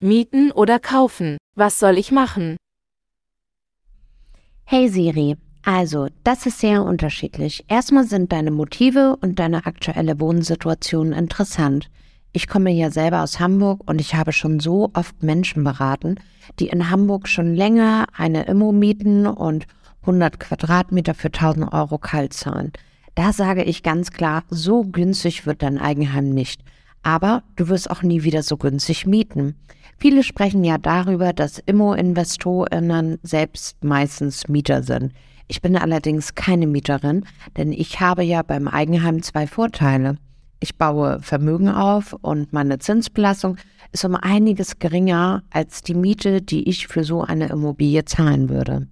mieten oder kaufen? Was soll ich machen? Hey Siri, also das ist sehr unterschiedlich. Erstmal sind deine Motive und deine aktuelle Wohnsituation interessant. Ich komme ja selber aus Hamburg und ich habe schon so oft Menschen beraten, die in Hamburg schon länger eine Immo mieten und 100 Quadratmeter für 1000 Euro kalt zahlen. Da sage ich ganz klar, so günstig wird dein Eigenheim nicht. Aber du wirst auch nie wieder so günstig mieten. Viele sprechen ja darüber, dass Immo-InvestorInnen selbst meistens Mieter sind. Ich bin allerdings keine Mieterin, denn ich habe ja beim Eigenheim zwei Vorteile. Ich baue Vermögen auf und meine Zinsbelastung ist um einiges geringer als die Miete, die ich für so eine Immobilie zahlen würde.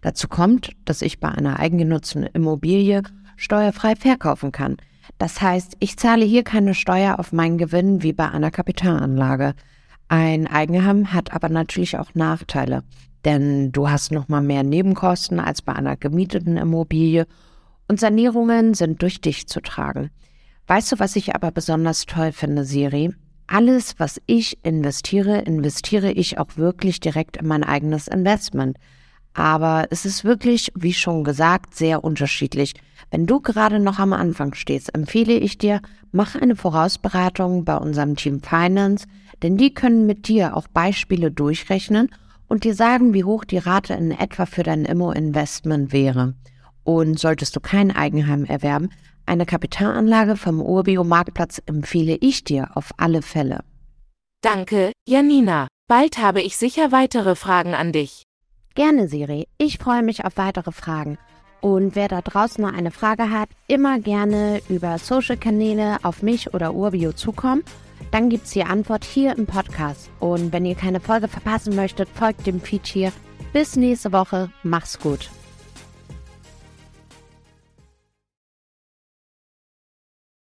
Dazu kommt, dass ich bei einer eigengenutzten Immobilie steuerfrei verkaufen kann. Das heißt, ich zahle hier keine Steuer auf meinen Gewinn wie bei einer Kapitalanlage. Ein Eigenheim hat aber natürlich auch Nachteile, denn du hast noch mal mehr Nebenkosten als bei einer gemieteten Immobilie und Sanierungen sind durch dich zu tragen. Weißt du, was ich aber besonders toll finde, Siri? Alles, was ich investiere, investiere ich auch wirklich direkt in mein eigenes Investment. Aber es ist wirklich, wie schon gesagt, sehr unterschiedlich. Wenn du gerade noch am Anfang stehst, empfehle ich dir, mach eine Vorausberatung bei unserem Team Finance, denn die können mit dir auch Beispiele durchrechnen und dir sagen, wie hoch die Rate in etwa für dein Immo-Investment wäre. Und solltest du kein Eigenheim erwerben, eine Kapitalanlage vom Urbio-Marktplatz empfehle ich dir auf alle Fälle. Danke, Janina. Bald habe ich sicher weitere Fragen an dich. Gerne, Siri. Ich freue mich auf weitere Fragen. Und wer da draußen noch eine Frage hat, immer gerne über Social-Kanäle auf mich oder Urbio zukommen. Dann gibt es die Antwort hier im Podcast. Und wenn ihr keine Folge verpassen möchtet, folgt dem Feed hier. Bis nächste Woche. Mach's gut.